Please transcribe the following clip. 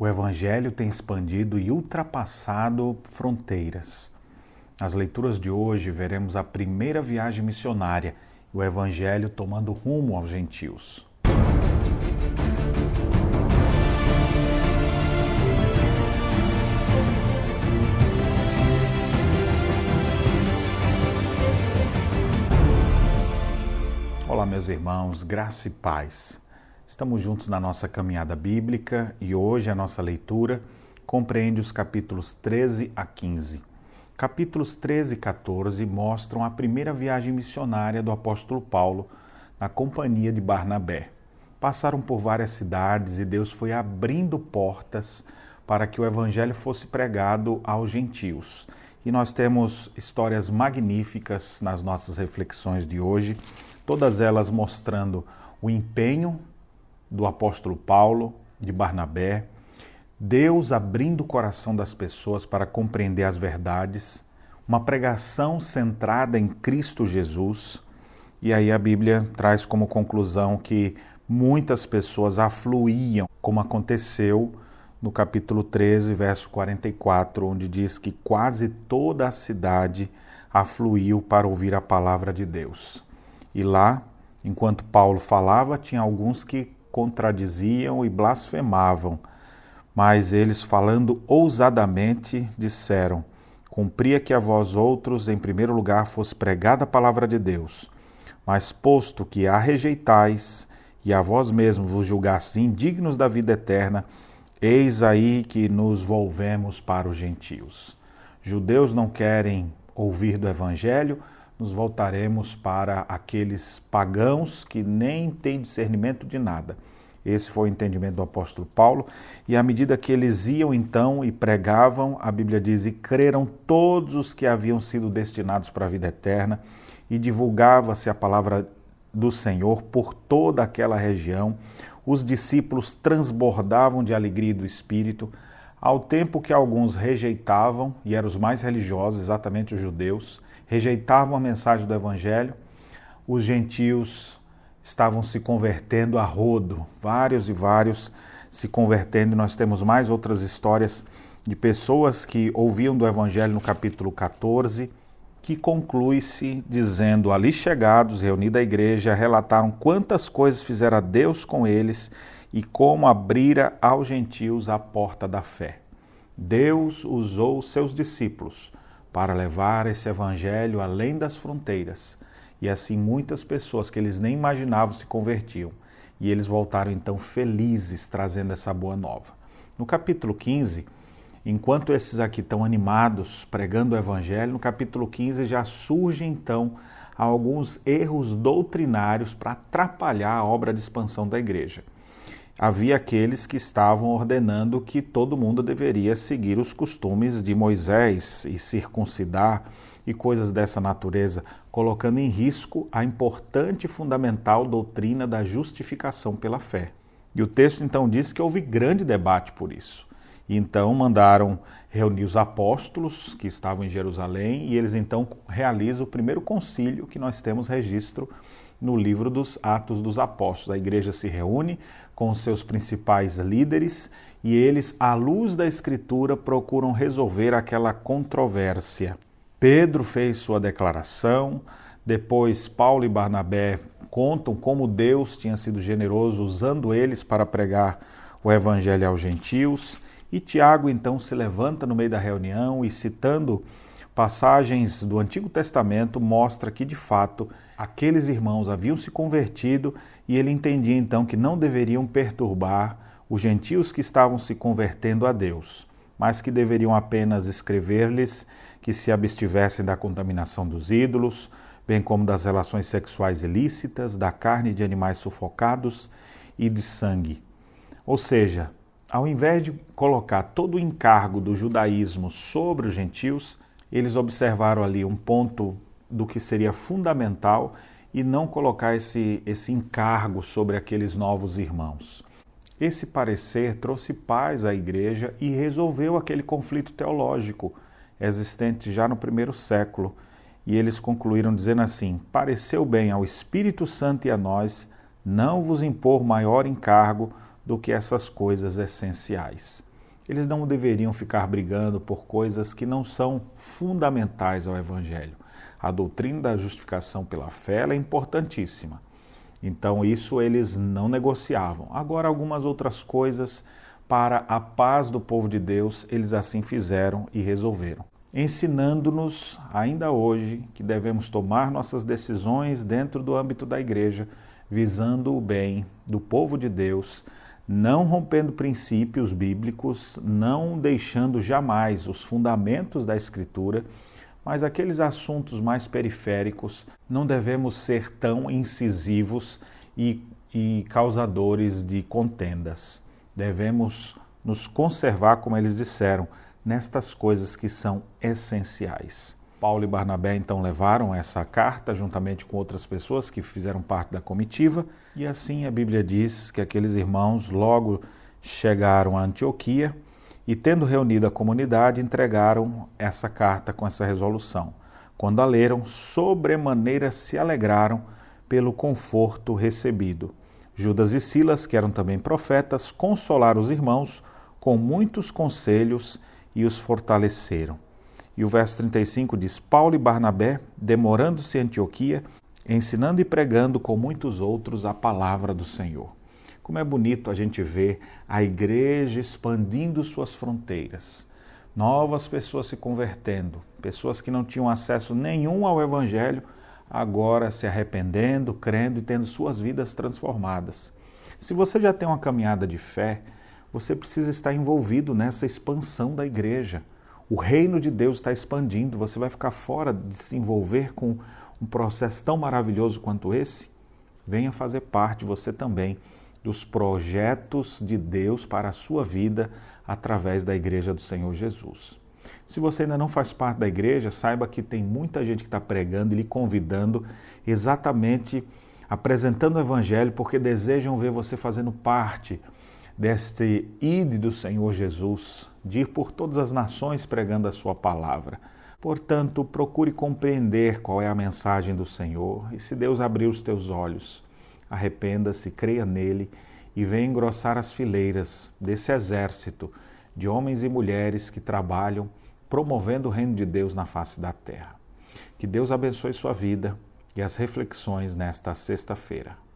O Evangelho tem expandido e ultrapassado fronteiras. Nas leituras de hoje, veremos a primeira viagem missionária o Evangelho tomando rumo aos gentios. Olá, meus irmãos, graça e paz. Estamos juntos na nossa caminhada bíblica e hoje a nossa leitura compreende os capítulos 13 a 15. Capítulos 13 e 14 mostram a primeira viagem missionária do apóstolo Paulo na companhia de Barnabé. Passaram por várias cidades e Deus foi abrindo portas para que o evangelho fosse pregado aos gentios. E nós temos histórias magníficas nas nossas reflexões de hoje, todas elas mostrando o empenho do apóstolo Paulo, de Barnabé, Deus abrindo o coração das pessoas para compreender as verdades, uma pregação centrada em Cristo Jesus. E aí a Bíblia traz como conclusão que muitas pessoas afluíam, como aconteceu no capítulo 13, verso 44, onde diz que quase toda a cidade afluiu para ouvir a palavra de Deus. E lá, enquanto Paulo falava, tinha alguns que contradiziam e blasfemavam. Mas eles, falando ousadamente, disseram: Cumpria que a vós outros, em primeiro lugar, fosse pregada a palavra de Deus. Mas posto que a rejeitais e a vós mesmos vos julgastes indignos da vida eterna, eis aí que nos volvemos para os gentios. Judeus não querem ouvir do evangelho, nos voltaremos para aqueles pagãos que nem têm discernimento de nada. Esse foi o entendimento do apóstolo Paulo. E à medida que eles iam então e pregavam, a Bíblia diz: e creram todos os que haviam sido destinados para a vida eterna, e divulgava-se a palavra do Senhor por toda aquela região. Os discípulos transbordavam de alegria do espírito, ao tempo que alguns rejeitavam, e eram os mais religiosos, exatamente os judeus, rejeitavam a mensagem do evangelho, os gentios estavam se convertendo a rodo, vários e vários se convertendo. Nós temos mais outras histórias de pessoas que ouviam do Evangelho no capítulo 14, que conclui-se dizendo: Ali chegados, reunida a igreja, relataram quantas coisas fizera Deus com eles e como abrira aos gentios a porta da fé. Deus usou seus discípulos para levar esse evangelho além das fronteiras e assim muitas pessoas que eles nem imaginavam se convertiam. E eles voltaram então felizes trazendo essa boa nova. No capítulo 15, enquanto esses aqui estão animados pregando o evangelho, no capítulo 15 já surgem então alguns erros doutrinários para atrapalhar a obra de expansão da igreja. Havia aqueles que estavam ordenando que todo mundo deveria seguir os costumes de Moisés e circuncidar e coisas dessa natureza, colocando em risco a importante e fundamental doutrina da justificação pela fé. E o texto então diz que houve grande debate por isso. Então mandaram reunir os apóstolos que estavam em Jerusalém e eles então realizam o primeiro concílio que nós temos registro no livro dos Atos dos Apóstolos. A igreja se reúne com seus principais líderes e eles, à luz da Escritura, procuram resolver aquela controvérsia. Pedro fez sua declaração, depois Paulo e Barnabé contam como Deus tinha sido generoso usando eles para pregar o evangelho aos gentios, e Tiago então se levanta no meio da reunião e citando passagens do Antigo Testamento mostra que de fato aqueles irmãos haviam se convertido e ele entendia então que não deveriam perturbar os gentios que estavam se convertendo a Deus, mas que deveriam apenas escrever-lhes que se abstivessem da contaminação dos ídolos, bem como das relações sexuais ilícitas, da carne de animais sufocados e de sangue. Ou seja, ao invés de colocar todo o encargo do judaísmo sobre os gentios, eles observaram ali um ponto do que seria fundamental e não colocar esse, esse encargo sobre aqueles novos irmãos. Esse parecer trouxe paz à igreja e resolveu aquele conflito teológico existente já no primeiro século. E eles concluíram dizendo assim: Pareceu bem ao Espírito Santo e a nós não vos impor maior encargo do que essas coisas essenciais. Eles não deveriam ficar brigando por coisas que não são fundamentais ao Evangelho. A doutrina da justificação pela fé é importantíssima. Então, isso eles não negociavam. Agora, algumas outras coisas para a paz do povo de Deus, eles assim fizeram e resolveram. Ensinando-nos, ainda hoje, que devemos tomar nossas decisões dentro do âmbito da igreja, visando o bem do povo de Deus não rompendo princípios bíblicos, não deixando jamais os fundamentos da Escritura, mas aqueles assuntos mais periféricos não devemos ser tão incisivos e, e causadores de contendas. Devemos nos conservar, como eles disseram, nestas coisas que são essenciais. Paulo e Barnabé então levaram essa carta juntamente com outras pessoas que fizeram parte da comitiva, e assim a Bíblia diz que aqueles irmãos logo chegaram a Antioquia e, tendo reunido a comunidade, entregaram essa carta com essa resolução. Quando a leram, sobremaneira se alegraram pelo conforto recebido. Judas e Silas, que eram também profetas, consolaram os irmãos com muitos conselhos e os fortaleceram. E o verso 35 diz: Paulo e Barnabé, demorando-se em Antioquia, ensinando e pregando com muitos outros a palavra do Senhor. Como é bonito a gente ver a igreja expandindo suas fronteiras, novas pessoas se convertendo, pessoas que não tinham acesso nenhum ao Evangelho, agora se arrependendo, crendo e tendo suas vidas transformadas. Se você já tem uma caminhada de fé, você precisa estar envolvido nessa expansão da igreja. O reino de Deus está expandindo, você vai ficar fora de se envolver com um processo tão maravilhoso quanto esse? Venha fazer parte você também dos projetos de Deus para a sua vida através da Igreja do Senhor Jesus. Se você ainda não faz parte da igreja, saiba que tem muita gente que está pregando e lhe convidando, exatamente apresentando o Evangelho, porque desejam ver você fazendo parte deste ide do Senhor Jesus, de ir por todas as nações pregando a sua palavra. Portanto, procure compreender qual é a mensagem do Senhor e se Deus abrir os teus olhos, arrependa-se, creia nele e venha engrossar as fileiras desse exército de homens e mulheres que trabalham promovendo o reino de Deus na face da terra. Que Deus abençoe sua vida e as reflexões nesta sexta-feira.